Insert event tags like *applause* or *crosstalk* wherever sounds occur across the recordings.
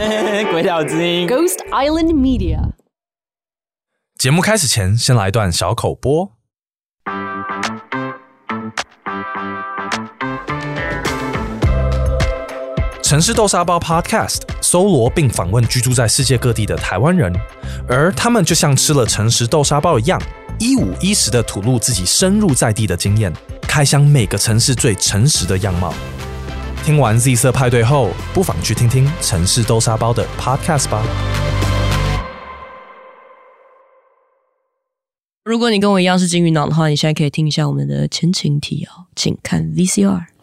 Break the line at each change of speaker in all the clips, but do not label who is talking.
*laughs* 鬼岛之音
，Ghost Island Media。
节目开始前，先来一段小口播。城市豆沙包 Podcast 搜罗并访问居住在世界各地的台湾人，而他们就像吃了诚实豆沙包一样，一五一十的吐露自己深入在地的经验，开箱每个城市最诚实的样貌。听完 Z 色派对后，不妨去听听城市豆沙包的 Podcast 吧。
如果你跟我一样是金鱼脑的话，你现在可以听一下我们的前情提要，请看 VCR。*laughs*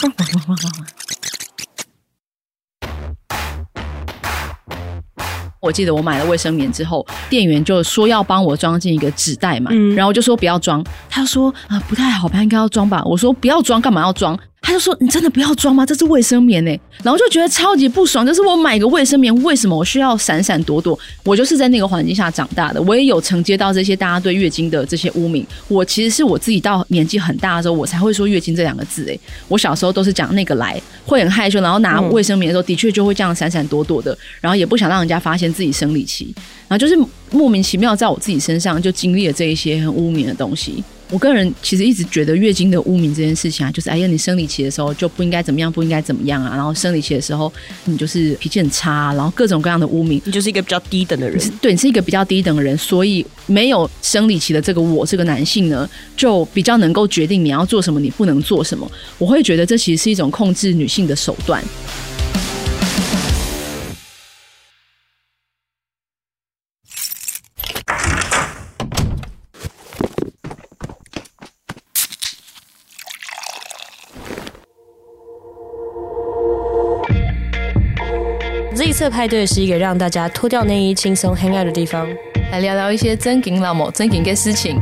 我记得我买了卫生棉之后，店员就说要帮我装进一个纸袋嘛，嗯、然后我就说不要装，他说啊、呃、不太好吧，应该要装吧。我说不要装，干嘛要装？他就说：“你真的不要装吗？这是卫生棉欸。”然后就觉得超级不爽。就是我买个卫生棉，为什么我需要闪闪躲躲？我就是在那个环境下长大的，我也有承接到这些大家对月经的这些污名。我其实是我自己到年纪很大的时候，我才会说月经这两个字。诶，我小时候都是讲那个来，会很害羞，然后拿卫生棉的时候，的确就会这样闪闪躲躲的，然后也不想让人家发现自己生理期，然后就是莫名其妙在我自己身上就经历了这一些很污名的东西。我个人其实一直觉得月经的污名这件事情啊，就是哎呀，你生理期的时候就不应该怎么样，不应该怎么样啊，然后生理期的时候你就是脾气很差啊，然后各种各样的污名，
你就是一个比较低等的人，
对，你是一个比较低等的人，所以没有生理期的这个我这个男性呢，就比较能够决定你要做什么，你不能做什么。我会觉得这其实是一种控制女性的手段。
色派对是一个让大家脱掉内衣、轻松 hang out 的地方，
来聊聊一些真金老母、真金的事情。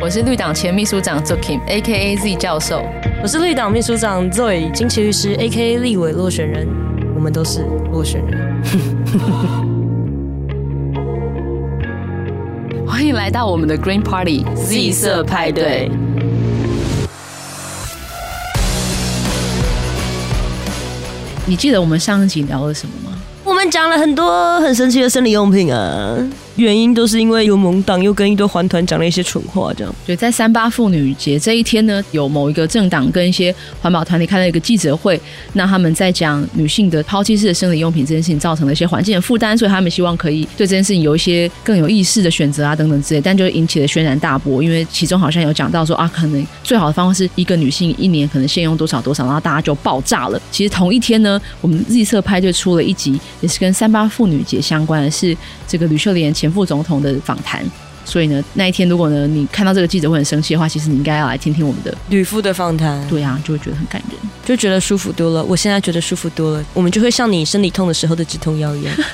我是绿党前秘书长 Zokim，A.K.A Z 教授。
我是绿党秘书长 Zoe 金奇律师，A.K.A. 立委落选人。我们都是落选人。*laughs*
欢迎来到我们的 Green Party Z 色派对。你记得我们上一集聊了什么吗？
我们讲了很多很神奇的生理用品啊。原因都是因为有盟党又跟一堆环团讲了一些蠢话，这样。
对，在三八妇女节这一天呢，有某一个政党跟一些环保团体开了一个记者会，那他们在讲女性的抛弃式的生理用品这件事情造成了一些环境的负担，所以他们希望可以对这件事情有一些更有意识的选择啊等等之类，但就引起了轩然大波，因为其中好像有讲到说啊，可能最好的方法是一个女性一年可能限用多少多少，然后大家就爆炸了。其实同一天呢，我们 Z 色派就出了一集，也是跟三八妇女节相关的是这个吕秀莲前。前副总统的访谈，所以呢，那一天如果呢你看到这个记者会很生气的话，其实你应该要来听听我们的
吕夫的访谈。
对啊，就会觉得很感人，
就觉得舒服多了。我现在觉得舒服多了，我们就会像你生理痛的时候的止痛药一样。*laughs*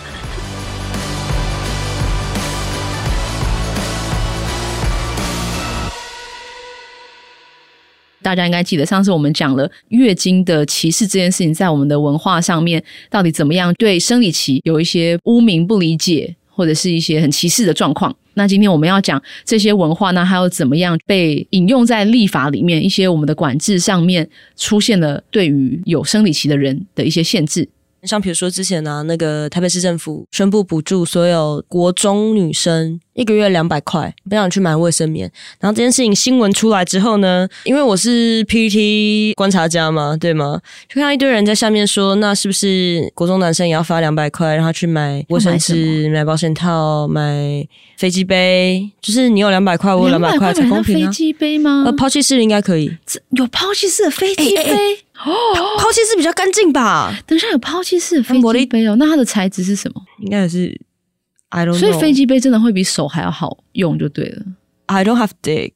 大家应该记得，上次我们讲了月经的歧视这件事情，在我们的文化上面到底怎么样，对生理期有一些污名、不理解，或者是一些很歧视的状况。那今天我们要讲这些文化那，还有怎么样被引用在立法里面，一些我们的管制上面出现了对于有生理期的人的一些限制。
像比如说之前呢、啊，那个台北市政府宣布补助所有国中女生一个月两百块，不想去买卫生棉。然后这件事情新闻出来之后呢，因为我是 PPT 观察家嘛，对吗？就看到一堆人在下面说，那是不是国中男生也要发两百块，让他去买卫生纸、买保险套、买飞机杯？就是你有两百块，我有两百块才公平啊！
飞机杯吗？
呃，抛弃式的应该可以，
有抛弃式的飞机杯。欸欸欸哦，
抛弃式比较干净吧？
等一下有抛弃式的飞机杯哦，那它的材质是什么？
应该也是，I don't。
所以飞机杯真的会比手还要好用就对了。
I don't have dick。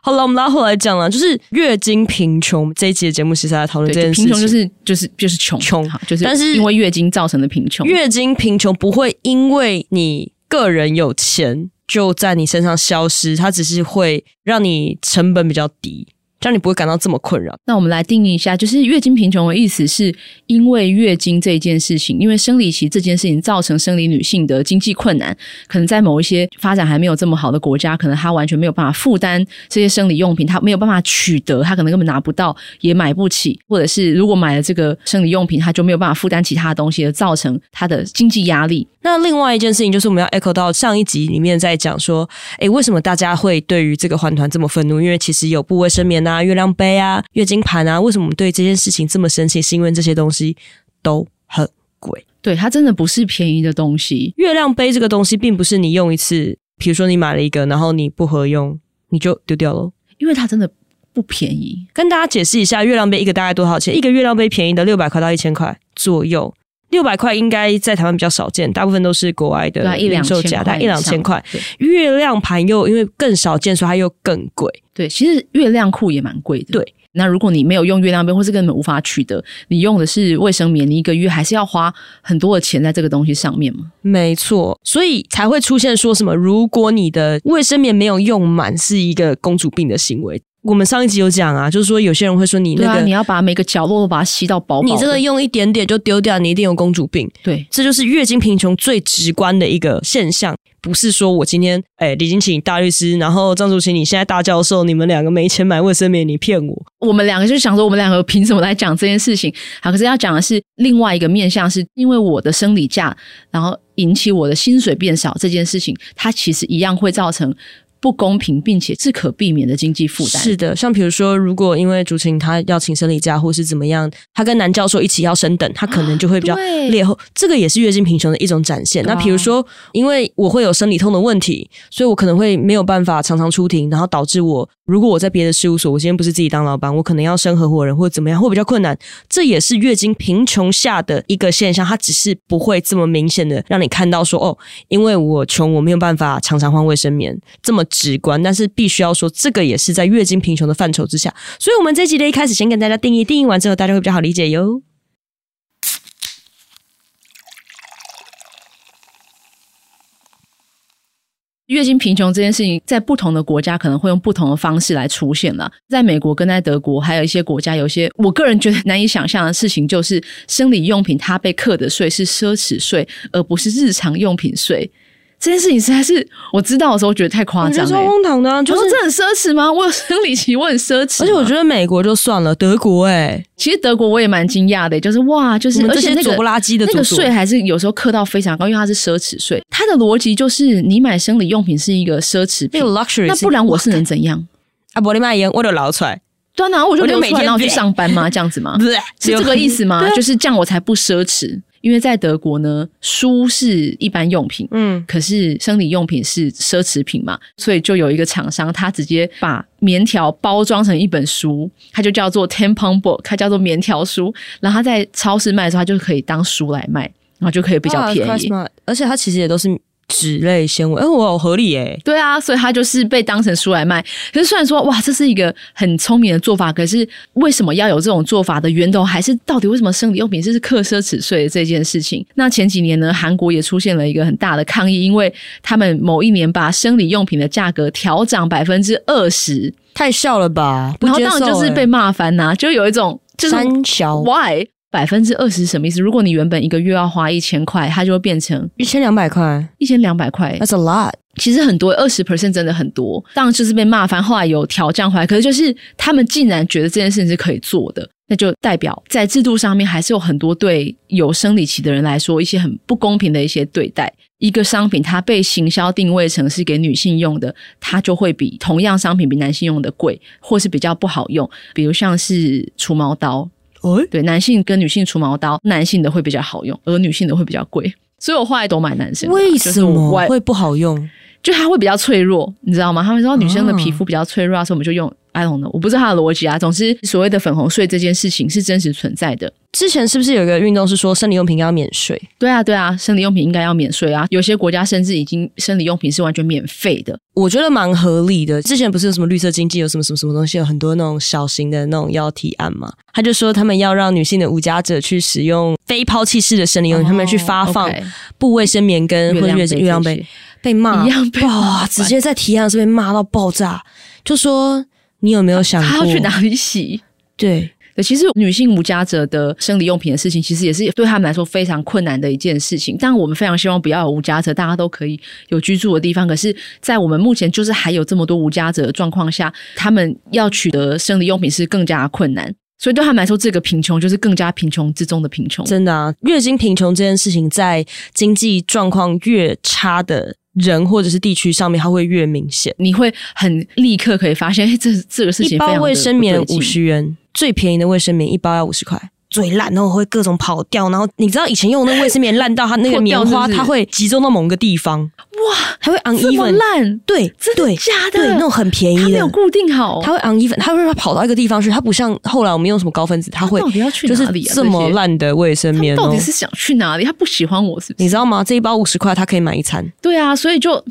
好了，我们拉回来讲了，就是月经贫穷这一期的节目其实在讨论这件事情。贫穷
就是就是就是穷穷，就是但是因为月经造成的贫穷。
月经贫穷不会因为你个人有钱就在你身上消失，它只是会让你成本比较低。这样你不会感到这么困扰。
那我们来定义一下，就是月经贫穷的意思，是因为月经这一件事情，因为生理期这件事情造成生理女性的经济困难，可能在某一些发展还没有这么好的国家，可能她完全没有办法负担这些生理用品，她没有办法取得，她可能根本拿不到，也买不起，或者是如果买了这个生理用品，她就没有办法负担其他的东西，而造成她的经济压力。
那另外一件事情就是我们要 echo 到上一集里面在讲说，诶，为什么大家会对于这个环团这么愤怒？因为其实有布卫生棉啊、月亮杯啊、月经盘啊，为什么我们对这件事情这么生气？是因为这些东西都很贵。
对，它真的不是便宜的东西。
月亮杯这个东西，并不是你用一次，比如说你买了一个，然后你不合用，你就丢掉了。
因为它真的不便宜。
跟大家解释一下，月亮杯一个大概多少钱？一个月亮杯便宜的六百块到一千块左右。六百块应该在台湾比较少见，大部分都是国外的零售价，大概一两千块。月亮盘又因为更少见，所以它又更贵。
对，其实月亮裤也蛮贵的。
对，
那如果你没有用月亮杯，或是根本无法取得，你用的是卫生棉，你一个月还是要花很多的钱在这个东西上面嘛？
没错，所以才会出现说什么，如果你的卫生棉没有用满，是一个公主病的行为。我们上一集有讲啊，就是说有些人会说你那个，
啊、你要把每个角落都把它吸到饱饱，
你这个用一点点就丢掉，你一定有公主病。
对，
这就是月经贫穷最直观的一个现象，不是说我今天哎李金请大律师，然后张竹琴你现在大教授，你们两个没钱买卫生棉，你骗我。
我们两个就想说，我们两个凭什么来讲这件事情？好，可是要讲的是另外一个面向，是因为我的生理假，然后引起我的薪水变少这件事情，它其实一样会造成。不公平，并且是可避免的经济负担。
是的，像比如说，如果因为竹晴他要请生理假，或是怎么样，他跟男教授一起要升等，他可能就会比较劣后。这个也是月经贫穷的一种展现。那比如说，因为我会有生理痛的问题，所以我可能会没有办法常常出庭，然后导致我如果我在别的事务所，我今天不是自己当老板，我可能要升合伙人或者怎么样，会比较困难。这也是月经贫穷下的一个现象，它只是不会这么明显的让你看到说哦，因为我穷，我没有办法常常换卫生棉这么。直观，但是必须要说，这个也是在月经贫穷的范畴之下，所以，我们这集的一开始先跟大家定义，定义完之后，大家会比较好理解哟。
月经贫穷这件事情，在不同的国家可能会用不同的方式来出现了。在美国跟在德国，还有一些国家，有些我个人觉得难以想象的事情，就是生理用品它被课的税是奢侈税，而不是日常用品税。这件事情实在是我知道的时候觉得太夸张了，
超荒唐的、啊。就是
这很奢侈吗？我有生理期，我很奢侈。
而且我觉得美国就算了，德国哎、欸，
其实德国我也蛮惊讶的，就是哇，就是而且那个
不拉几的
那个税还是有时候课到非常高，因为它是奢侈税。它的逻辑就是你买生理用品是一个奢侈品，
那个 luxury，
那不然我是能怎样？*laughs*
啊，不，你买烟我就捞出来，
对啊，我就我就每天要去上班吗？这样子吗？*laughs* 是这个意思吗？*laughs* 就是这样我才不奢侈。因为在德国呢，书是一般用品，嗯，可是生理用品是奢侈品嘛，所以就有一个厂商，他直接把棉条包装成一本书，它就叫做 tampon book，它叫做棉条书，然后他在超市卖的时候，它就可以当书来卖，然后就可以比较便宜，
啊、而且它其实也都是。脂类纤维，哎，我好合理耶。
对啊，所以它就是被当成书来卖。可是虽然说，哇，这是一个很聪明的做法，可是为什么要有这种做法的源头，还是到底为什么生理用品是课奢侈税的这件事情？那前几年呢，韩国也出现了一个很大的抗议，因为他们某一年把生理用品的价格调涨百分之二十，
太笑了吧？
然后当然就是被骂翻呐、啊，就有一种就是
三小
why。百分之二十是什么意思？如果你原本一个月要花一千块，它就会变成
一千两百块，
一千两百块。
That's a lot。
其实很多，二十 percent 真的很多。当然就是被骂翻，后来有调降回来。可是就是他们竟然觉得这件事情是可以做的，那就代表在制度上面还是有很多对有生理期的人来说一些很不公平的一些对待。一个商品它被行销定位成是给女性用的，它就会比同样商品比男性用的贵，或是比较不好用。比如像是除毛刀。哦，对，男性跟女性除毛刀，男性的会比较好用，而女性的会比较贵，所以我后来都买男生的。
为什么会不好用？
就它会比较脆弱，你知道吗？他们说女生的皮肤比较脆弱，所以我们就用。I don't know，我不知道它的逻辑啊。总之，所谓的粉红税这件事情是真实存在的。
之前是不是有一个运动是说生理用品要免税？
对啊，对啊，生理用品应该要免税啊。有些国家甚至已经生理用品是完全免费的，
我觉得蛮合理的。之前不是有什么绿色经济，有什么什么什么东西，有很多那种小型的那种要提案嘛？他就说他们要让女性的无家者去使用非抛弃式的生理用品，哦、他们去发放不卫生棉跟或者月月亮杯，被骂
一样被骂，
哇！直接在提案是被骂到爆炸，就说。你有没有想过
他要去哪里洗？
对。
其实女性无家者的生理用品的事情，其实也是对他们来说非常困难的一件事情。但我们非常希望不要有无家者，大家都可以有居住的地方。可是，在我们目前就是还有这么多无家者的状况下，他们要取得生理用品是更加困难。所以对他们来说，这个贫穷就是更加贫穷之中的贫穷。
真的啊，月经贫穷这件事情，在经济状况越差的人或者是地区上面，它会越明显。
你会很立刻可以发现，哎，这这个事情。
一包卫生棉五十元。最便宜的卫生棉一包要五十块，最烂然后会各种跑掉，然后你知道以前用的那卫生棉烂到它那个棉花它会集中到某个地方，哇，它会 uneven
烂，
对，
真的假的？
对，那种很便宜的，它
没有固定好，
它会 uneven，它会跑到一个地方去，它不像后来我们用什么高分子，它会
到底要去哪里？
就是这么烂的卫生棉，
到底是想去哪里？他不喜欢我是不是？
你知道吗？这一包五十块，他可以买一餐。
对啊，所以就。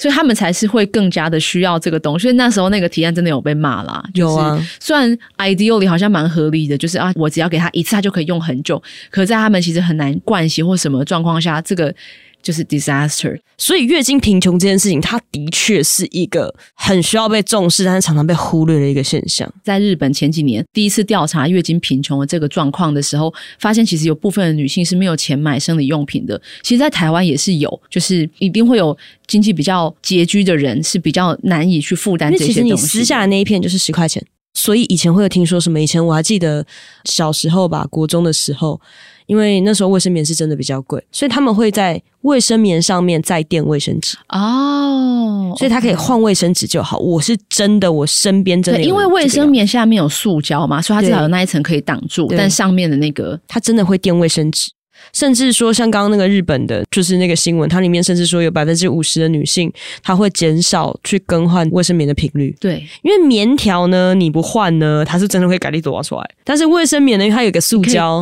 所以他们才是会更加的需要这个东西。所以那时候那个提案真的有被骂啦。
有啊，
虽然 ideally 好像蛮合理的，就是啊，我只要给他一次，他就可以用很久。可在他们其实很难惯习或什么状况下，这个。就是 disaster，
所以月经贫穷这件事情，它的确是一个很需要被重视，但是常常被忽略的一个现象。
在日本前几年第一次调查月经贫穷的这个状况的时候，发现其实有部分的女性是没有钱买生理用品的。其实，在台湾也是有，就是一定会有经济比较拮据的人是比较难以去负担这些东西。
其实你撕下的那一片就是十块钱，所以以前会有听说什么？以前我还记得小时候吧，国中的时候。因为那时候卫生棉是真的比较贵，所以他们会在卫生棉上面再垫卫生纸哦，所以它可以换卫生纸就好。我是真的，我身边真的，
因为卫生棉下面有塑胶嘛，所以它至少有那一层可以挡住，但上面的那个
它真的会垫卫生纸。甚至说，像刚刚那个日本的，就是那个新闻，它里面甚至说有百分之五十的女性，她会减少去更换卫生棉的频率。
对，
因为棉条呢，你不换呢，它是真的会改力多出来。但是卫生棉呢，因为它有个塑胶，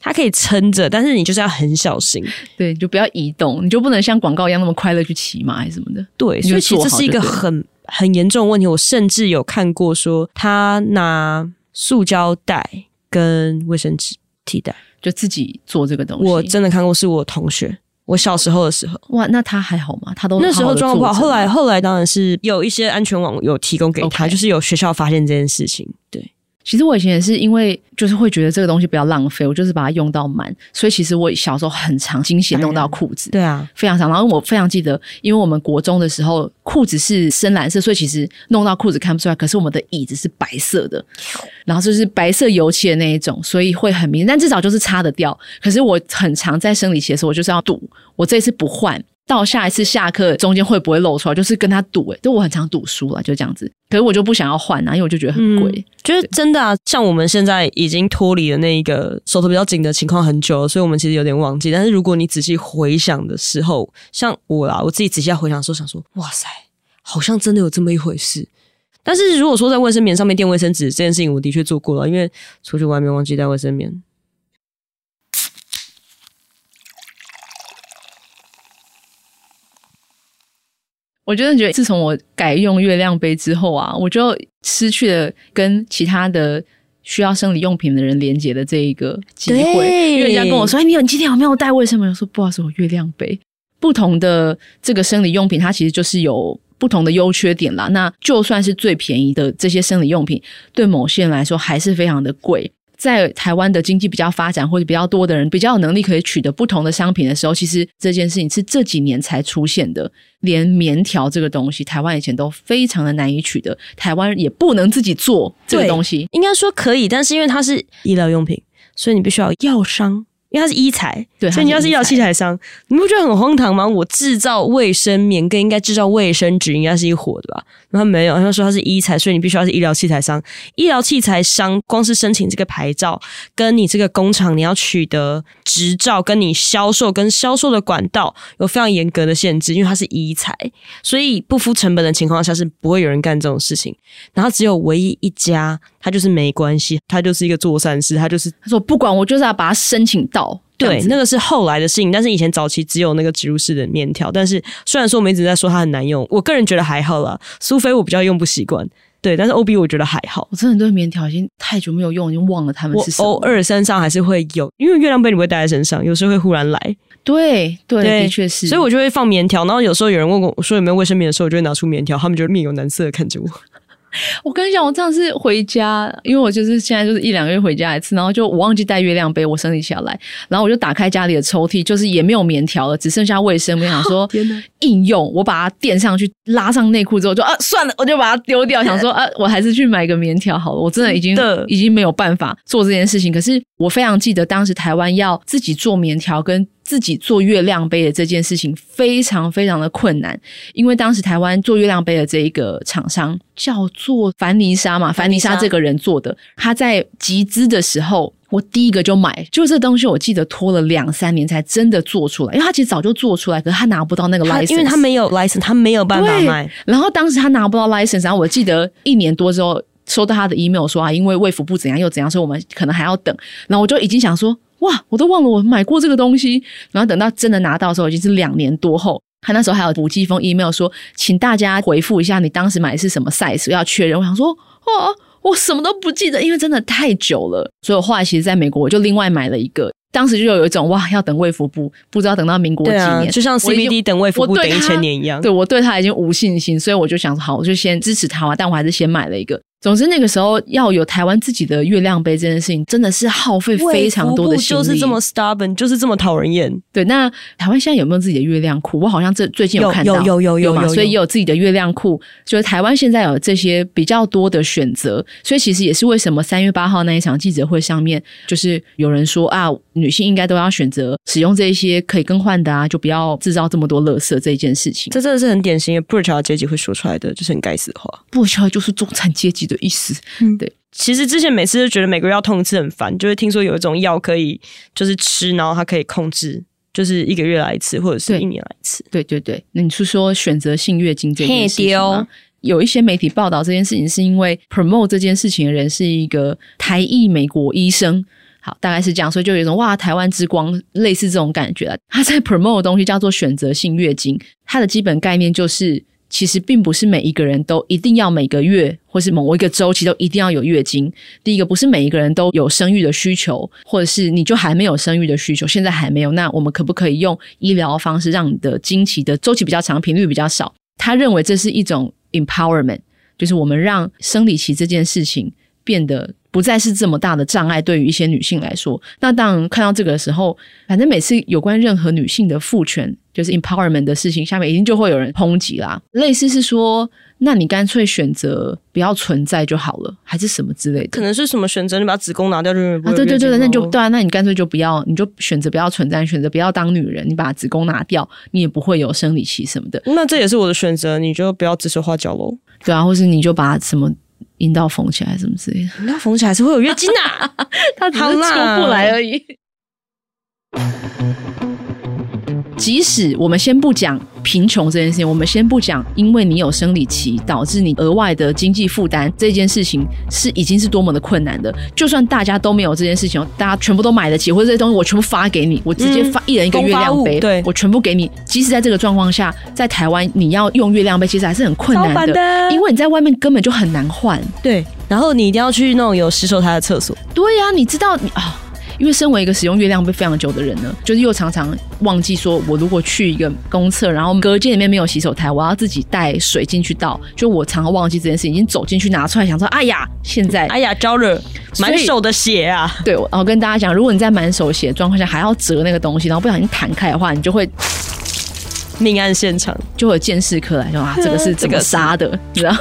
它可以撑着，但是你就是要很小心，
对，就不要移动，你就不能像广告一样那么快乐去骑马还是什么的。
对，所以其实这是一个很很严重的问题。我甚至有看过说，他拿塑胶袋跟卫生纸替代。
就自己做这个东西，
我真的看过，是我同学，我小时候的时候，
哇，那他还好吗？他都
那时候状况不好，后来后来当然是有一些安全网有提供给他，Okay. 就是有学校发现这件事情，对。
其实我以前也是因为就是会觉得这个东西不要浪费，我就是把它用到满。所以其实我小时候很常惊喜弄到裤子，
对啊，
非常常。然后我非常记得，因为我们国中的时候裤子是深蓝色，所以其实弄到裤子看不出来。可是我们的椅子是白色的，然后就是白色油漆的那一种，所以会很明显。但至少就是擦得掉。可是我很常在生理期的时候，我就是要赌，我这次不换。到下一次下课中间会不会露出来？就是跟他赌诶、欸，就我很常赌输了，就这样子。可是我就不想要换啊，因为我就觉得很贵。
嗯，就是真的啊，像我们现在已经脱离了那一个手头比较紧的情况很久了，所以我们其实有点忘记。但是如果你仔细回想的时候，像我啦，我自己仔细回想的时候，想说，哇塞，好像真的有这么一回事。但是如果说在卫生棉上面垫卫生纸这件事情，我的确做过了，因为出去外面忘记带卫生棉。
我真的觉得，自从我改用月亮杯之后啊，我就失去了跟其他的需要生理用品的人连接的这一个机会。因为人家跟我说：“哎，你有你今天有没有带卫生棉？”我说：“不好意思，我月亮杯。”不同的这个生理用品，它其实就是有不同的优缺点啦。那就算是最便宜的这些生理用品，对某些人来说还是非常的贵。在台湾的经济比较发展或者比较多的人比较有能力可以取得不同的商品的时候，其实这件事情是这几年才出现的。连棉条这个东西，台湾以前都非常的难以取得，台湾也不能自己做这个东西。
应该说可以，但是因为它是医疗用品，所以你必须要药商。因为它是医材，对，所以你要是医疗器材商，你不觉得很荒唐吗？我制造卫生棉跟应该制造卫生纸应该是一伙的吧？然后没有，他说他是医材，所以你必须要是医疗器材商。医疗器材商光是申请这个牌照，跟你这个工厂你要取得执照，跟你销售跟销售的管道有非常严格的限制，因为它是医材，所以不付成本的情况下是不会有人干这种事情。然后只有唯一一家。他就是没关系，他就是一个做善事，他就是
他说不管我就是要把它申请到，
对，那个是后来的事情，但是以前早期只有那个植入式的棉条，但是虽然说我们一直在说它很难用，我个人觉得还好啦，苏菲我比较用不习惯，对，但是 OB 我觉得还好，
我真的对棉条已经太久没有用，已经忘了他们是什么。
我偶尔身上还是会有，因为月亮杯你不会带在身上，有时候会忽然来，
对对，对的确是，
所以我就会放棉条，然后有时候有人问我说有没有卫生棉的时候，我就会拿出棉条，他们就面有难色的看着我。*laughs*
我跟你讲，我上次回家，因为我就是现在就是一两个月回家一次，然后就我忘记带月亮杯，我生理期要来，然后我就打开家里的抽屉，就是也没有棉条了，只剩下卫生棉，想说 *laughs* 应用，我把它垫上去，拉上内裤之后就啊算了，我就把它丢掉，想说 *laughs* 啊我还是去买个棉条好了，我真的已经已经没有办法做这件事情。可是我非常记得当时台湾要自己做棉条跟。自己做月亮杯的这件事情非常非常的困难，因为当时台湾做月亮杯的这一个厂商叫做凡妮莎嘛，凡妮莎这个人做的，他在集资的时候，我第一个就买，就这东西，我记得拖了两三年才真的做出来，因为他其实早就做出来，可是他拿不到那个 license，
因为他没有 license，他没有办法卖。
然后当时他拿不到 license，然后我记得一年多之后收到他的 email 说啊，因为卫福部怎样又怎样，所以我们可能还要等。然后我就已经想说。哇，我都忘了我买过这个东西，然后等到真的拿到的时候，已经是两年多后。他那时候还有补寄封 email 说，请大家回复一下你当时买的是什么 size，要确认。我想说，哦，我什么都不记得，因为真的太久了。所以我后来其实在美国，我就另外买了一个。当时就有一种哇，要等卫福部，不知道等到民国几年，
啊、就像 CBD 等卫福部等一千年一样。
对，我对他已经无信心，所以我就想好，我就先支持他嘛。但我还是先买了一个。总之，那个时候要有台湾自己的月亮杯这件事情，真的是耗费非常多的心力。
就是这么 stubborn，就是这么讨人厌。
对，那台湾现在有没有自己的月亮库？我好像这最近有看到，
有有有有有，
所以也有自己的月亮库。就是台湾现在有这些比较多的选择，所以其实也是为什么三月八号那一场记者会上面，就是有人说啊，女性应该都要选择使用这些可以更换的啊，就不要制造这么多垃圾这一件事情。
这真的是很典型的布尔乔亚阶级会说出来的，就是很该死的话。
布尔乔亚就是中产阶级的意思。嗯对，
其实之前每次都觉得每个月要痛一次很烦，就是听说有一种药可以就是吃，然后它可以控制，就是一个月来一次或者是一年来一次。
对对对，那你是说选择性月经这件事情吗？有一些媒体报道这件事情，是因为 promote 这件事情的人是一个台裔美国医生，好，大概是这样，所以就有一种哇，台湾之光类似这种感觉了。*laughs* 他在 promote 的东西叫做选择性月经，它的基本概念就是。其实并不是每一个人都一定要每个月或是某一个周期都一定要有月经。第一个，不是每一个人都有生育的需求，或者是你就还没有生育的需求，现在还没有。那我们可不可以用医疗方式让你的经期的周期比较长，频率比较少？他认为这是一种 empowerment，就是我们让生理期这件事情变得。不再是这么大的障碍，对于一些女性来说。那当然看到这个的时候，反正每次有关任何女性的赋权，就是 empowerment 的事情，下面一定就会有人抨击啦。类似是说，那你干脆选择不要存在就好了，还是什么之类的？
可能是什么选择？你把子宫拿掉就
啊？对对对，那就对啊。那你干脆就不要，你就选择不要存在，选择不要当女人，你把子宫拿掉，你也不会有生理期什么的。
那这也是我的选择，你就不要指手画脚喽。
对啊，或是你就把什么。阴道缝起来什么之类的，
阴道缝起来是会有月经的，*laughs*
他只是出不来而已。即使我们先不讲贫穷这件事情，我们先不讲，因为你有生理期导致你额外的经济负担这件事情是已经是多么的困难的。就算大家都没有这件事情，大家全部都买得起，或者这些东西我全部发给你，我直接发一人一个月亮杯，
对，
我全部给你。即使在这个状况下，在台湾你要用月亮杯，其实还是很困难的，的因为你在外面根本就很难换。
对，然后你一定要去那种有洗手台的厕所。
对呀、啊，你知道你啊。因为身为一个使用月亮杯非常久的人呢，就是又常常忘记说，我如果去一个公厕，然后隔间里面没有洗手台，我要自己带水进去倒。就我常常忘记这件事，已经走进去拿出来，想说，哎呀，现在 *laughs*
哎呀，招惹满手的血啊！
对，然后跟大家讲，如果你在满手血状况下还要折那个东西，然后不小心弹开的话，你就会
命案现场，
就会有鉴识科来说啊，*laughs* 这个是怎么杀的，你知道？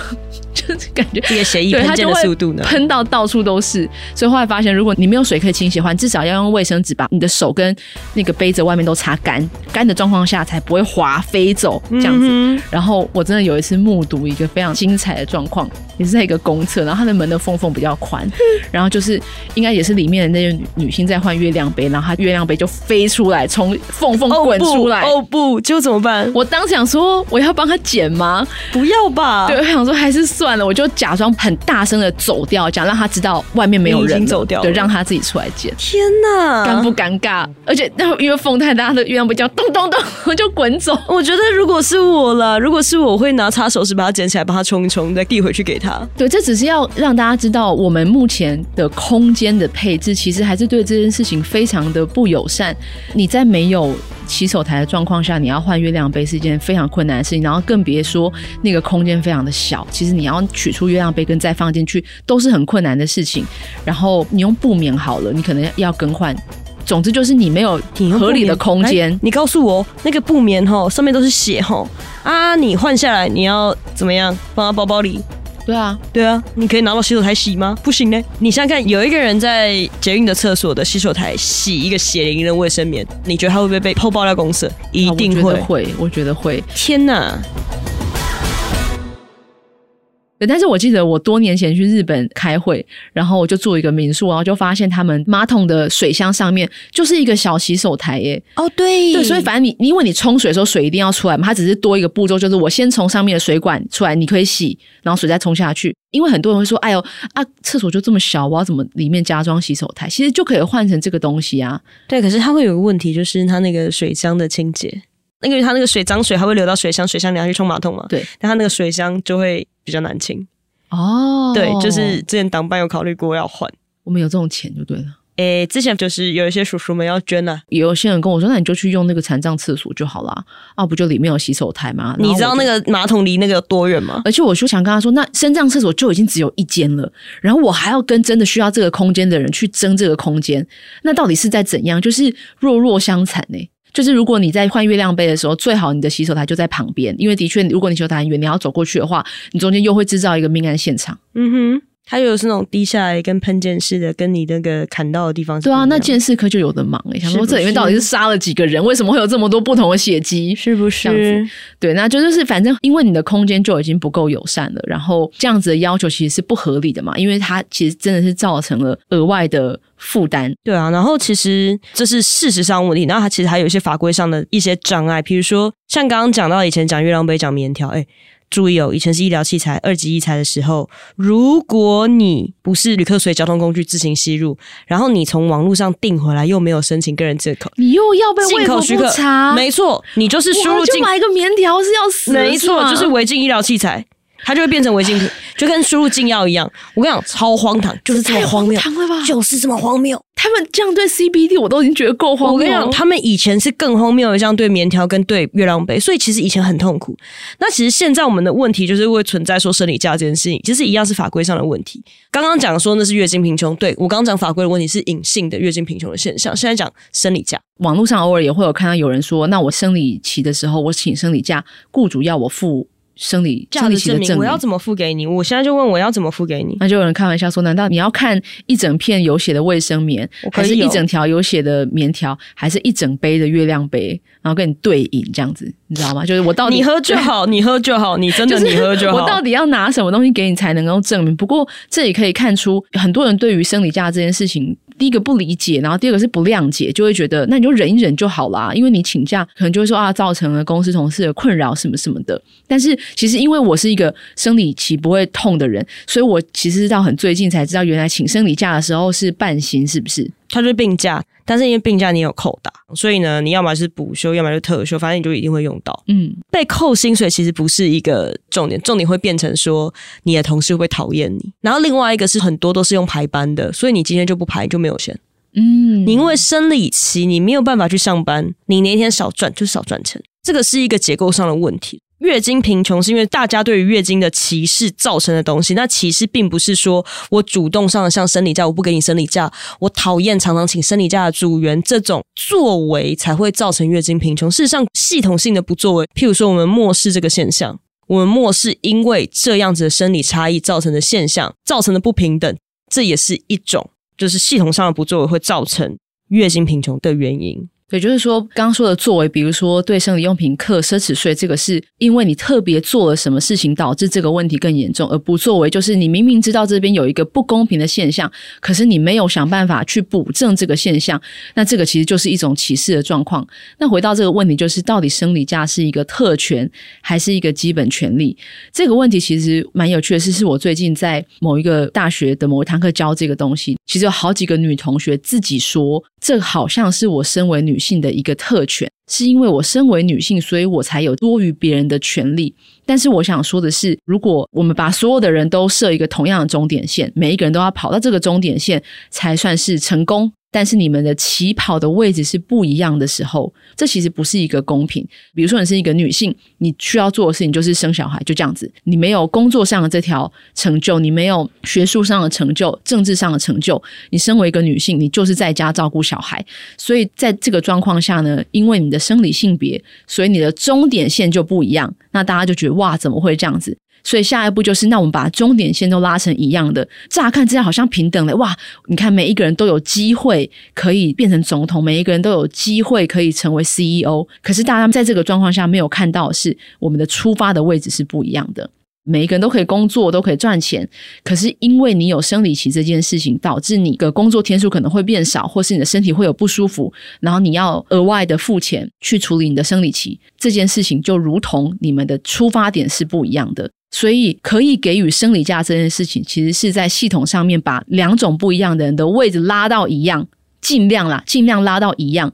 *laughs* 就是感觉
这个血液喷溅的速度呢，
喷到到处都是。所以后来发现，如果你没有水可以清洗的话，至少要用卫生纸把你的手跟那个杯子外面都擦干，干的状况下才不会滑飞走这样子。嗯、然后我真的有一次目睹一个非常精彩的状况，也是在一个公厕，然后它的门的缝缝比较宽，*laughs* 然后就是应该也是里面的那些女女性在换月亮杯，然后她月亮杯就飞出来，从缝缝滚出来。
哦不，就、哦、怎么办？
我当时想说，我要帮她捡吗？
不要吧。
对，我想说还是。算了，我就假装很大声的走掉，讲让他知道外面没有人，
走掉，
对，让他自己出来捡。
天哪，
尴不尴尬？而且那因为风太大，的月亮杯这样咚咚咚我 *laughs* 就滚走。
我觉得如果是我了，如果是我，我会拿擦手纸把它捡起来，把它冲一冲，再递回去给他。
对，这只是要让大家知道，我们目前的空间的配置其实还是对这件事情非常的不友善。你在没有洗手台的状况下，你要换月亮杯是一件非常困难的事情，然后更别说那个空间非常的小，其实你要取出月亮杯跟再放进去都是很困难的事情。然后你用布棉好了，你可能要更换。总之就是你没有合理的空间。
你告诉我那个布棉哈上面都是血哈啊，你换下来你要怎么样放到包包里？
对啊，
对啊，你可以拿到洗手台洗吗？不行呢。你想想看，有一个人在捷运的厕所的洗手台洗一个血淋淋的卫生棉，你觉得他会不会被破爆料公司？一定会，
啊、会，我觉得会。
天哪！
对，但是我记得我多年前去日本开会，然后我就住一个民宿，然后就发现他们马桶的水箱上面就是一个小洗手台耶。
哦，对，
对，所以反正你因为你冲水的时候水一定要出来嘛，它只是多一个步骤，就是我先从上面的水管出来，你可以洗，然后水再冲下去。因为很多人会说，哎呦啊，厕所就这么小，我要怎么里面加装洗手台？其实就可以换成这个东西啊。
对，可是它会有个问题，就是它那个水箱的清洁。那个它那个水脏水还会流到水箱，水箱你要去冲马桶嘛？
对，
但它那个水箱就会比较难清。
哦，
对，就是之前党办有考虑过要换，
我们有这种钱就对了。
诶，之前就是有一些叔叔们要捐了，
有些人跟我说，那你就去用那个残障厕所就好了，啊，不就里面有洗手台吗？
你知道那个马桶离那个有多远吗？
而且我就想跟他说，那身障厕所就已经只有一间了，然后我还要跟真的需要这个空间的人去争这个空间，那到底是在怎样？就是弱弱相残呢、欸。就是如果你在换月亮杯的时候，最好你的洗手台就在旁边，因为的确，如果你洗手台很远，你要走过去的话，你中间又会制造一个命案现场。
嗯哼，它又是那种滴下来跟喷溅式的，跟你那个砍到的地方。
对啊，那剑士科就有的忙诶、欸，想说这里面到底是杀了几个人？为什么会有这么多不同的血迹？
是不是？
这样子。对，那就是反正因为你的空间就已经不够友善了，然后这样子的要求其实是不合理的嘛，因为它其实真的是造成了额外的。负担。对啊，然后其实这是事实上问题，然后它其实还有一些法规上的一些障碍，比如说像刚刚讲到以前讲月亮杯讲棉条，哎，注意哦，以前是医疗器材二级医材的时候，如果你不是旅客随交通工具自行吸入，然后你从网络上订回来又没有申请个人进口，你又要被进口许可
查，没错，你就是输入进
就买一个棉条是要死，
没错，就是违禁医疗器材。它就会变成违禁品，就跟输入禁药一样。我跟你讲，超荒唐，就是这么荒谬，
荒唐了吧？
就是这么荒谬。
他们这样对 CBD，我都已经觉得够荒谬。
我跟你讲，他们以前是更荒谬的，这样对棉条跟对月亮杯，所以其实以前很痛苦。那其实现在我们的问题就是会存在说生理假这件事情，其实一样是法规上的问题。刚刚讲说那是月经贫穷，对，我刚刚讲法规的问题是隐性的月经贫穷的现象。现在讲生理假，
网络上偶尔也会有看到有人说，那我生理期的时候我请生理假，雇主要我付。生理生理期的证明，
我要怎么付给你？我现在就问我要怎么付给你？
那就有人开玩笑说：难道你要看一整片有血的卫生棉，还是一整条有血的棉条，还是一整杯的月亮杯？然后跟你对饮这样子，你知道吗？就是我到底
你喝就好，你喝就好，你真的你喝就好。
我到底要拿什么东西给你才能够证明？不过这也可以看出很多人对于生理假这件事情。第一个不理解，然后第二个是不谅解，就会觉得那你就忍一忍就好啦，因为你请假可能就会说啊，造成了公司同事的困扰什么什么的。但是其实因为我是一个生理期不会痛的人，所以我其实是到很最近才知道，原来请生理假的时候是半薪，是不是？
它就是病假，但是因为病假你有扣打，所以呢，你要么是补休，要么是特休，反正你就一定会用到。嗯，被扣薪水其实不是一个重点，重点会变成说你的同事会讨厌你。然后另外一个是很多都是用排班的，所以你今天就不排就没有钱。嗯，你因为生理期你没有办法去上班，你那天少赚就少赚钱，这个是一个结构上的问题。月经贫穷是因为大家对于月经的歧视造成的东西。那歧视并不是说我主动上的像生理假，我不给你生理假，我讨厌常常请生理假的组员这种作为才会造成月经贫穷。事实上，系统性的不作为，譬如说我们漠视这个现象，我们漠视因为这样子的生理差异造成的现象，造成的不平等，这也是一种就是系统上的不作为会造成月经贫穷的原因。
也就是说，刚刚说的作为，比如说对生理用品课奢侈税，这个是因为你特别做了什么事情导致这个问题更严重，而不作为就是你明明知道这边有一个不公平的现象，可是你没有想办法去补正这个现象，那这个其实就是一种歧视的状况。那回到这个问题，就是到底生理假是一个特权还是一个基本权利？这个问题其实蛮有趣的是，是我最近在某一个大学的某一堂课教这个东西，其实有好几个女同学自己说，这好像是我身为女性的一个特权，是因为我身为女性，所以我才有多于别人的权利。但是我想说的是，如果我们把所有的人都设一个同样的终点线，每一个人都要跑到这个终点线才算是成功，但是你们的起跑的位置是不一样的时候，这其实不是一个公平。比如说，你是一个女性，你需要做的事情就是生小孩，就这样子。你没有工作上的这条成就，你没有学术上的成就、政治上的成就，你身为一个女性，你就是在家照顾小孩。所以在这个状况下呢，因为你的生理性别，所以你的终点线就不一样。那大家就觉得哇，怎么会这样子？所以下一步就是，那我们把终点线都拉成一样的，乍看之下好像平等了哇！你看每一个人都有机会可以变成总统，每一个人都有机会可以成为 CEO。可是大家在这个状况下没有看到是，我们的出发的位置是不一样的。每一个人都可以工作，都可以赚钱，可是因为你有生理期这件事情，导致你的工作天数可能会变少，或是你的身体会有不舒服，然后你要额外的付钱去处理你的生理期这件事情，就如同你们的出发点是不一样的。所以，可以给予生理假这件事情，其实是在系统上面把两种不一样的人的位置拉到一样，尽量啦，尽量拉到一样。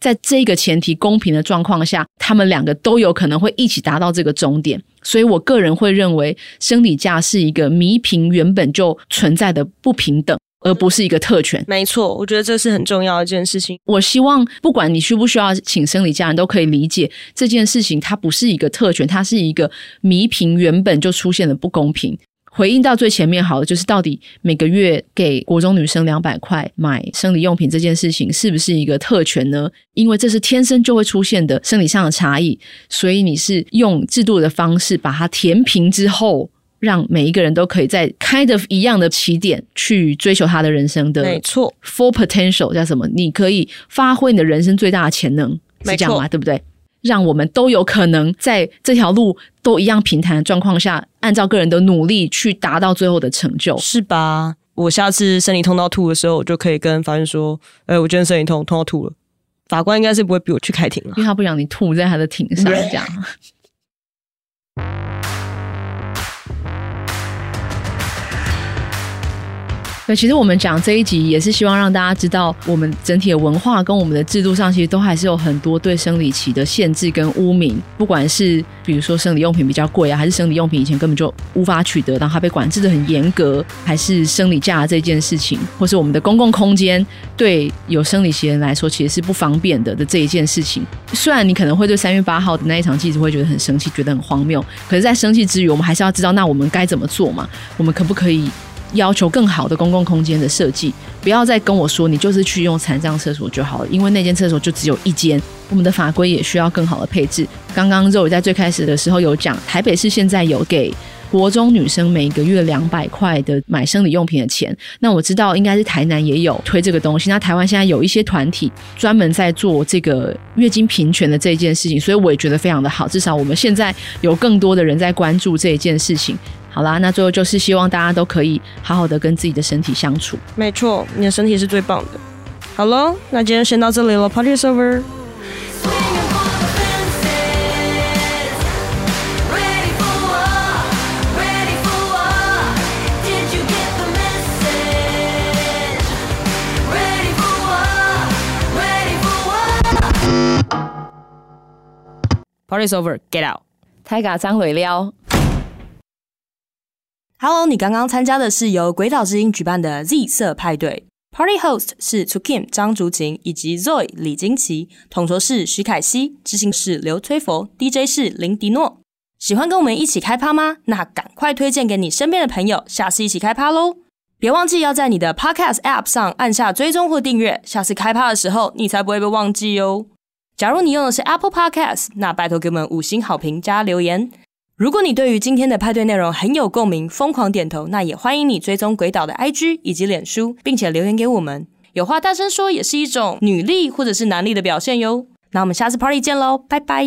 在这个前提公平的状况下，他们两个都有可能会一起达到这个终点。所以我个人会认为，生理假是一个弥平原本就存在的不平等。而不是一个特权，
没错，我觉得这是很重要的一件事情。
我希望不管你需不需要请生理假，人都可以理解这件事情，它不是一个特权，它是一个弥平原本就出现的不公平。回应到最前面，好的就是到底每个月给国中女生两百块买生理用品这件事情，是不是一个特权呢？因为这是天生就会出现的生理上的差异，所以你是用制度的方式把它填平之后。让每一个人都可以在 kind of 一样的起点去追求他的人生的，
没错
，full potential 叫什么？你可以发挥你的人生最大的潜能，是这样吗？对不对？让我们都有可能在这条路都一样平坦的状况下，按照个人的努力去达到最后的成就，
是吧？我下次生理痛到吐的时候，我就可以跟法院说：“哎，我今天生理痛，痛到吐了。”法官应该是不会逼我去开庭了，
因为他不想你吐在他的庭上，这样。对其实我们讲这一集也是希望让大家知道，我们整体的文化跟我们的制度上，其实都还是有很多对生理期的限制跟污名。不管是比如说生理用品比较贵啊，还是生理用品以前根本就无法取得，然后它被管制得很严格，还是生理假这件事情，或是我们的公共空间对有生理期的人来说其实是不方便的的这一件事情。虽然你可能会对三月八号的那一场记者会觉得很生气，觉得很荒谬，可是，在生气之余，我们还是要知道，那我们该怎么做嘛？我们可不可以？要求更好的公共空间的设计，不要再跟我说你就是去用残障厕所就好了，因为那间厕所就只有一间。我们的法规也需要更好的配置。刚刚肉在最开始的时候有讲，台北市现在有给国中女生每个月两百块的买生理用品的钱。那我知道应该是台南也有推这个东西。那台湾现在有一些团体专门在做这个月经平权的这件事情，所以我也觉得非常的好。至少我们现在有更多的人在关注这一件事情。好啦，那最后就是希望大家都可以好好的跟自己的身体相处。
没错，你的身体是最棒的。好喽，那今天先到这里了，Party is over。Party is over，get out。
太嘎张尾撩。
Hello，你刚刚参加的是由鬼岛之音举办的 Z 色派对，Party Host 是 Tukim 张竹琴以及 Zoe 李金奇，统筹是徐凯熙，执行是刘崔佛，DJ 是林迪诺。喜欢跟我们一起开趴吗？那赶快推荐给你身边的朋友，下次一起开趴喽！别忘记要在你的 Podcast App 上按下追踪或订阅，下次开趴的时候你才不会被忘记哦。假如你用的是 Apple Podcast，那拜托给我们五星好评加留言。如果你对于今天的派对内容很有共鸣，疯狂点头，那也欢迎你追踪鬼岛的 IG 以及脸书，并且留言给我们。有话大声说也是一种女力或者是男力的表现哟。那我们下次 party 见喽，拜拜。